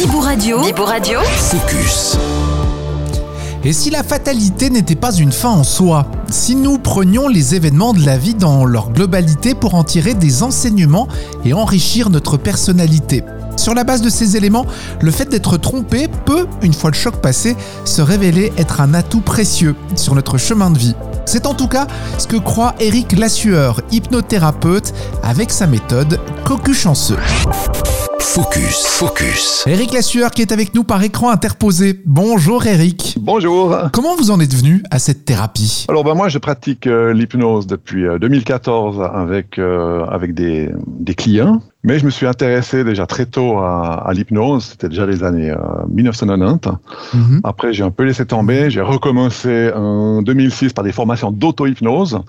Bibou Radio. Bibou Radio. Focus. Et si la fatalité n'était pas une fin en soi? Si nous prenions les événements de la vie dans leur globalité pour en tirer des enseignements et enrichir notre personnalité sur la base de ces éléments, le fait d'être trompé peut, une fois le choc passé, se révéler être un atout précieux sur notre chemin de vie. C'est en tout cas ce que croit Eric Lassueur, hypnothérapeute, avec sa méthode Cocu chanceux. Focus. Focus. Eric Lassueur qui est avec nous par écran interposé. Bonjour Eric. Bonjour. Comment vous en êtes venu à cette thérapie Alors ben moi je pratique euh, l'hypnose depuis euh, 2014 avec euh, avec des, des clients, mais je me suis intéressé déjà très tôt à, à l'hypnose, c'était déjà les années 1990. Mhm. Après j'ai un peu laissé tomber, j'ai recommencé en 2006 par des formations d'auto-hypnose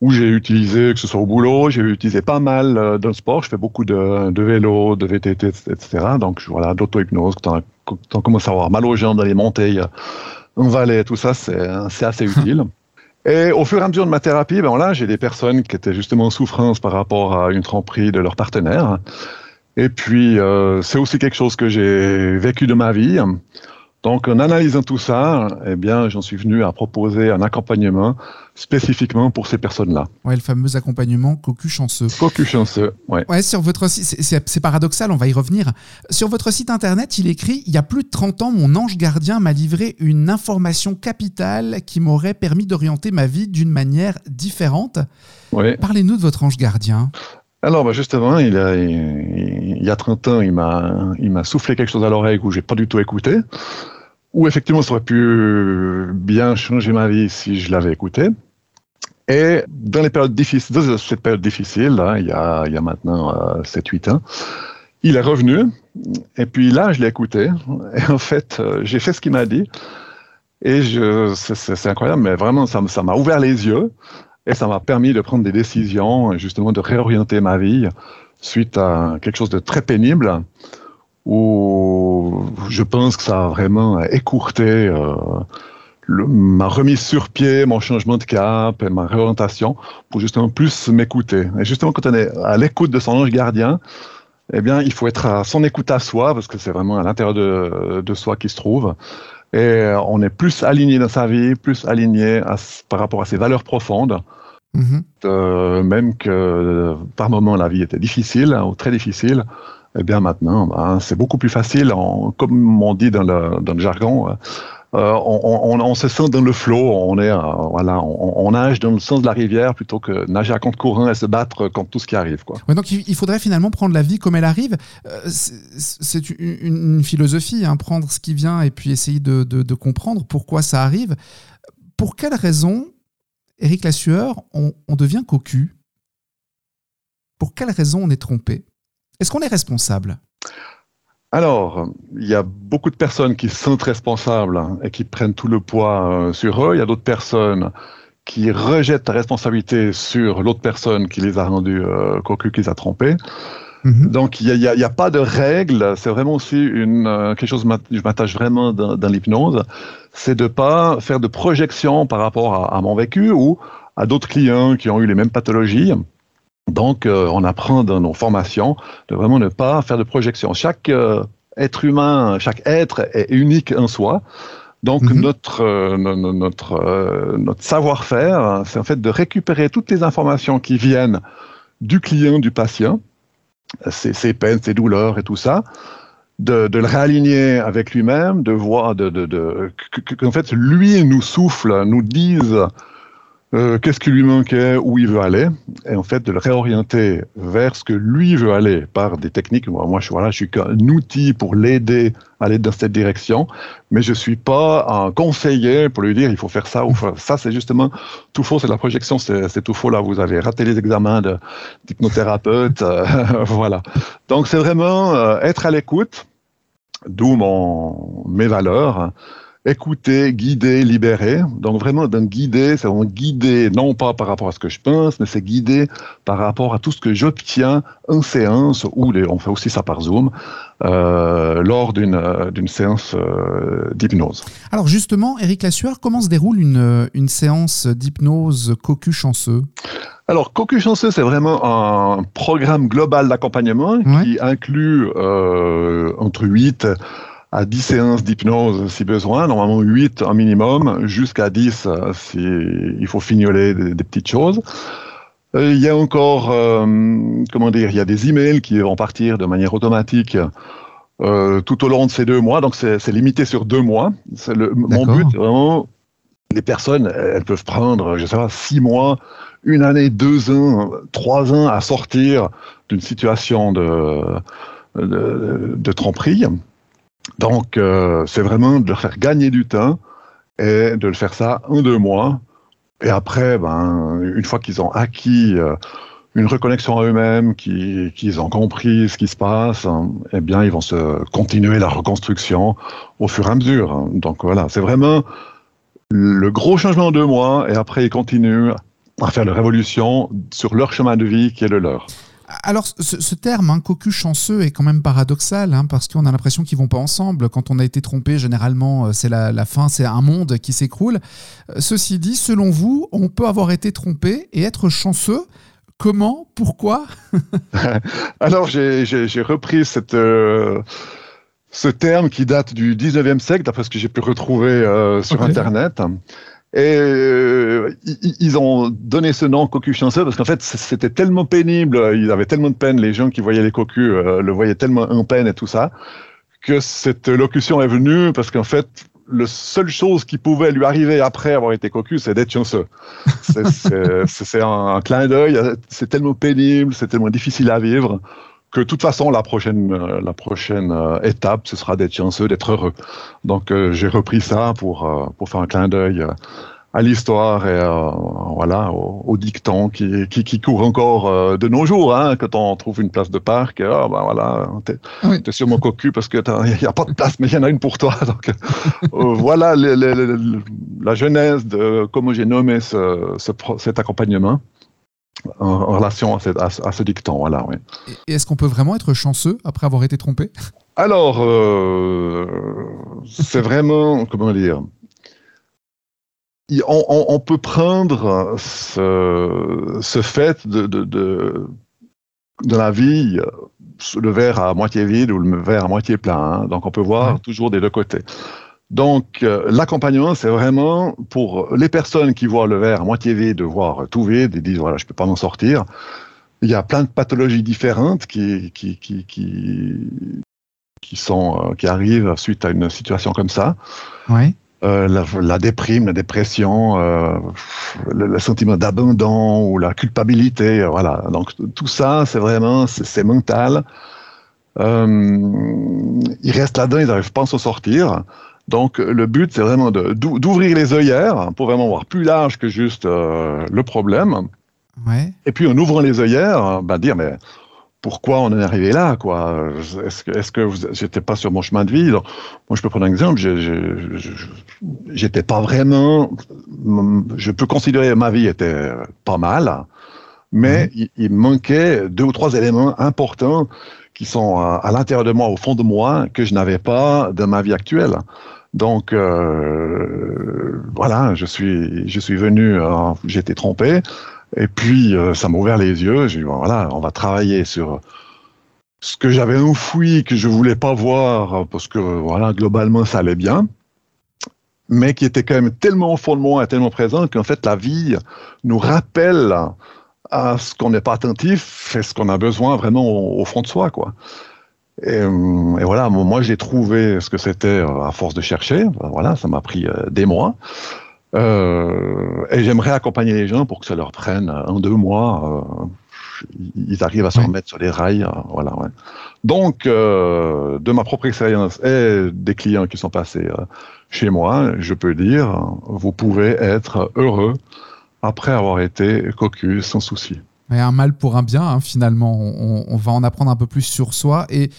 où j'ai utilisé, que ce soit au boulot, j'ai utilisé pas mal euh, le sport. Je fais beaucoup de, de vélo, de VTT, etc. Donc voilà, d'auto-hypnose. Quand on commence à avoir mal aux jambes dans les montées, euh, en vallée, tout ça, c'est c'est assez utile. Et au fur et à mesure de ma thérapie, ben là, j'ai des personnes qui étaient justement en souffrance par rapport à une tromperie de leur partenaire. Et puis, euh, c'est aussi quelque chose que j'ai vécu de ma vie. Donc, en analysant tout ça, eh bien, j'en suis venu à proposer un accompagnement spécifiquement pour ces personnes-là. Ouais, le fameux accompagnement cocu chanceux. Cocu chanceux, ouais. Ouais, sur votre site, c'est- paradoxal, on va y revenir. Sur votre site internet, il écrit Il y a plus de 30 ans, mon ange gardien m'a livré une information capitale qui m'aurait permis d'orienter ma vie d'une manière différente. ouais. Parlez-nous de votre ange gardien. Alors, bah, justement, il, a, il, il y a 30 ans, il m'a, il m'a soufflé quelque chose à l'oreille où j'ai pas du tout écouté. Ou effectivement, ça aurait pu bien changer ma vie si je l'avais écouté. Et dans les périodes difficiles, cette période difficile, il y a, il y a maintenant euh, 7-8 ans, il est revenu. Et puis là, je l'ai écouté. Et en fait, euh, j'ai fait ce qu'il m'a dit. Et je, c'est, incroyable, mais vraiment, ça, ça m'a ouvert les yeux. Et ça m'a permis de prendre des décisions, justement de réorienter ma vie suite à quelque chose de très pénible où je pense que ça a vraiment écourté euh, ma remise sur pied, mon changement de cap et ma réorientation pour justement plus m'écouter. Et justement, quand on est à l'écoute de son ange gardien, eh bien, il faut être à son écoute à soi parce que c'est vraiment à l'intérieur de, de soi qui se trouve. Et on est plus aligné dans sa vie, plus aligné par rapport à ses valeurs profondes. Mhm. Euh, même que euh, par moments la vie était difficile hein, ou très difficile, eh bien maintenant ben, c'est beaucoup plus facile. Comme on dit dans le, dans le jargon, euh, on, on- on se sent dans le flot. On est euh, voilà, on, nage dans le sens de la rivière plutôt que nager à contre courant et se battre contre tout ce qui arrive. Quoi. Ouais, donc il faudrait finalement prendre la vie comme elle arrive. C'est- une, philosophie, hein, prendre ce qui vient et puis essayer de, de- de comprendre pourquoi ça arrive. Pour quelle raison, Éric Lassueur, on, on devient cocu Pour quelle raison on est trompé? Est-ce qu'on est responsable? Alors, il y a beaucoup de personnes qui sentent responsables et qui prennent tout le poids euh, sur eux. Il y a d'autres personnes qui rejettent la responsabilité sur l'autre personne qui les a rendus euh, cocus, qui les a trompés. Donc, il n'y a, pas de règle. C'est vraiment aussi une, euh, quelque chose que je m'attache vraiment dans, dans l'hypnose. C'est de pas faire de projection par rapport à, à mon vécu ou à d'autres clients qui ont eu les mêmes pathologies. Donc, euh, on apprend dans nos formations de vraiment ne pas faire de projection. Chaque euh, être humain, chaque être est unique en soi. Donc, Mhm. notre, euh, no- no- notre, euh, notre savoir-faire, c'est en fait de récupérer toutes les informations qui viennent du client, du patient, ses, peines, ses douleurs et tout ça, de, de le réaligner avec lui-même, de voir, de, de, de, que- que- qu'en fait, lui nous souffle, nous dise euh, qu'est-ce qui lui manquait, où il veut aller, et en fait de le réorienter vers ce que lui veut aller par des techniques. Moi, moi je, voilà, je suis qu'un outil pour l'aider à aller dans cette direction, mais je suis pas un conseiller pour lui dire il faut faire ça ou faire ça. C'est justement tout faux, c'est la projection, c'est tout faux. Là, vous avez raté les examens de- d'hypnothérapeute, euh, voilà. Donc c'est vraiment euh, être à l'écoute, d'où mes valeurs écouter, guider, libérer. Donc vraiment, d'un guider, c'est vraiment guider, non pas par rapport à ce que je pense, mais c'est guider par rapport à tout ce que j'obtiens en séance, ou les, on fait aussi ça par Zoom, euh, lors d'une euh, d'une séance euh, d'hypnose. Alors justement, Éric Lassueur, comment se déroule une, une séance d'hypnose cocu chanceux? Alors, Cocu Chanceux, c'est vraiment un programme global d'accompagnement Ouais. qui inclut euh, entre 8 à 10 séances d'hypnose si besoin, normalement 8 en minimum, jusqu'à 10 euh, si il faut fignoler des, des petites choses. Euh, Il y a encore, euh, comment dire, il y a des emails qui vont partir de manière automatique euh, tout au long de ces deux mois, donc c'est limité sur deux mois. Le- Mon but, vraiment, les personnes, elles peuvent prendre, je sais pas, six mois, une année, deux ans, trois ans à sortir d'une situation de, de, de tromperie. Donc, euh, c'est vraiment de leur faire gagner du temps et de le faire ça en deux mois. Et après, ben, une fois qu'ils ont acquis euh, une reconnexion à eux-mêmes, qu'ils ont compris ce qui se passe, hein, eh bien, ils vont se continuer la reconstruction au fur et à mesure. hein. Donc voilà, c'est vraiment le gros changement en deux mois, et après, ils continuent à faire la révolution sur leur chemin de vie qui est le leur. Alors, ce, ce terme, hein, cocu chanceux, est quand même paradoxal, hein, parce qu'on a l'impression qu'ils vont pas ensemble. Quand on a été trompé, généralement, euh, c'est la, la fin, c'est un monde qui s'écroule. Euh, Ceci dit, selon vous, on peut avoir été trompé et être chanceux. Comment? Pourquoi? Alors, j'ai repris cette, euh, ce terme qui date du 19e siècle, d'après ce que j'ai pu retrouver euh, sur. Internet. Et euh, ils ont donné ce nom cocu chanceux parce qu'en fait, c'était tellement pénible, ils avaient tellement de peine, les gens qui voyaient les cocus euh, le voyaient tellement en peine et tout ça, que cette locution est venue parce qu'en fait, la seule chose qui pouvait lui arriver après avoir été cocu, c'est d'être chanceux. C'est- un, un clin d'œil, c'est tellement pénible, c'est tellement difficile à vivre que de toute façon, la prochaine, euh, la prochaine euh, étape, ce sera d'être chanceux, d'être heureux. Donc, euh, j'ai repris ça pour, euh, pour faire un clin d'œil euh, à l'histoire et euh, voilà, au, au dicton qui, qui, qui court encore euh, de nos jours. Hein, quand on trouve une place de parc, ah, ben voilà, t'es Oui. sûrement cocu parce qu'il n'y a pas de place, mais il y en a une pour toi. Donc, euh, voilà le- le- le- le- la genèse de comment j'ai nommé ce, ce cet accompagnement en, en relation à, cette- à ce- à ce dicton. Voilà, oui. Et est-ce qu'on peut vraiment être chanceux après avoir été trompé? Alors, euh, c'est vraiment, comment dire, on, on- on peut prendre ce, ce fait de, de, de, de la vie, euh, le verre à moitié vide ou le verre à moitié plein. hein. Donc, on peut voir Ouais. toujours des deux côtés. Donc, euh, l'accompagnement, c'est vraiment pour les personnes qui voient le verre à moitié vide, voir tout vide, et disent, voilà, je peux pas m'en sortir. Il y a plein de pathologies différentes qui, qui, qui, qui, qui sont euh, qui arrivent suite à une situation comme ça. Oui. Euh, la, la déprime, la dépression, le, le sentiment d'abandon ou la culpabilité, voilà. Donc tout ça, c'est vraiment c'est mental. Ils restent là-dedans, ils n'arrivent pas à s'en sortir. Donc le but, c'est vraiment d'ouvrir les œillères pour vraiment voir plus large que juste euh, le problème. Ouais. Et puis en ouvrant les œillères, bah, dire mais pourquoi on en est arrivé là quoi? Est-ce que est-ce que j'étais pas sur mon chemin de vie? Donc, Moi, je peux prendre un exemple. J'étais pas vraiment. Je peux considérer que ma vie était pas mal, mais il, il manquait deux ou trois éléments importants qui sont à, à l'intérieur de moi, au fond de moi, que je n'avais pas dans ma vie actuelle. Donc euh, voilà, je suis je suis venu, euh, été trompé. Et puis, euh, ça m'a ouvert les yeux. J'ai dit, voilà, on va travailler sur ce que j'avais enfoui, que je voulais pas voir, parce que, voilà, globalement, ça allait bien, mais qui était quand même tellement au fond de moi et tellement présent qu'en fait, la vie nous rappelle à ce qu'on n'est pas attentif et ce qu'on a besoin vraiment au, au fond de soi, quoi. Et, euh, et voilà, moi, j'ai trouvé ce que c'était euh, à force de chercher. Voilà, ça m'a pris euh, des mois. Euh, et j'aimerais accompagner les gens pour que ça leur prenne un, deux mois. euh, ils arrivent à se remettre sur les rails. euh, voilà, ouais. Donc, euh, de ma propre expérience et des clients qui sont passés euh, chez moi, je peux dire, vous pouvez être heureux après avoir été cocu sans souci. Et un mal pour un bien, hein, finalement. On, on va en apprendre un peu plus sur soi. Et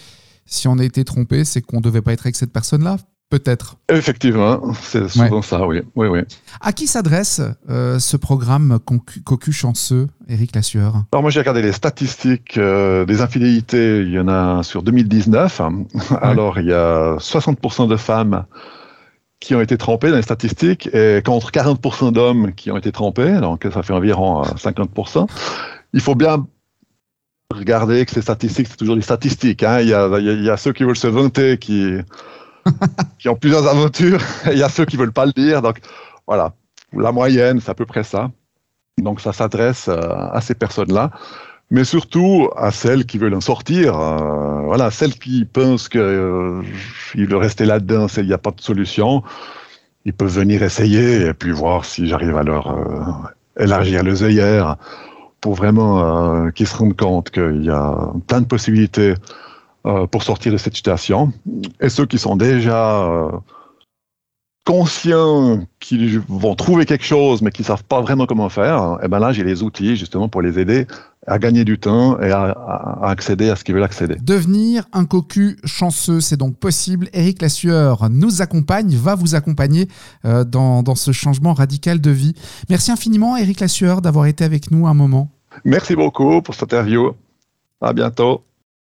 si on a été trompé, c'est qu'on ne devait pas être avec cette personne-là Peut-être. Effectivement, c'est souvent ça, oui. oui, oui. À qui s'adresse euh, ce programme Cocu Chanceux, Éric Lassueur Alors moi j'ai regardé les statistiques euh, des infidélités, il y en a sur 2019. Alors il y a 60% de femmes qui ont été trempés dans les statistiques et contre 40% d'hommes qui ont été trempés, donc ça fait environ 50%. Il faut bien regarder que ces statistiques, c'est toujours des statistiques. Hein. Il, y a, il, y a, ceux qui veulent se vanter, qui, qui ont plusieurs aventures, et il y a ceux qui veulent pas le dire. Donc voilà, la moyenne, c'est à peu près ça. Donc ça s'adresse euh, à ces personnes-là, mais surtout à celles qui veulent en sortir. Euh, voilà, celles qui pensent qu'il euh, veulent rester là-dedans, il n'y a pas de solution. Ils peuvent venir essayer et puis voir si j'arrive à leur euh, élargir les œillères pour vraiment qu'ils se rendent compte qu'il y a plein de possibilités pour sortir de cette situation. Et ceux qui sont déjà conscients qu'ils vont trouver quelque chose, mais qui savent pas vraiment comment faire, et eh ben là, j'ai les outils justement pour les aider à gagner du temps et à, à accéder à ce qu'ils veulent accéder. Devenir un cocu chanceux, c'est donc possible. Eric Lassueur nous accompagne, va vous accompagner euh, dans, dans, ce changement radical de vie. Merci infiniment, Eric Lassueur, d'avoir été avec nous un moment. Merci beaucoup pour cette interview. À bientôt.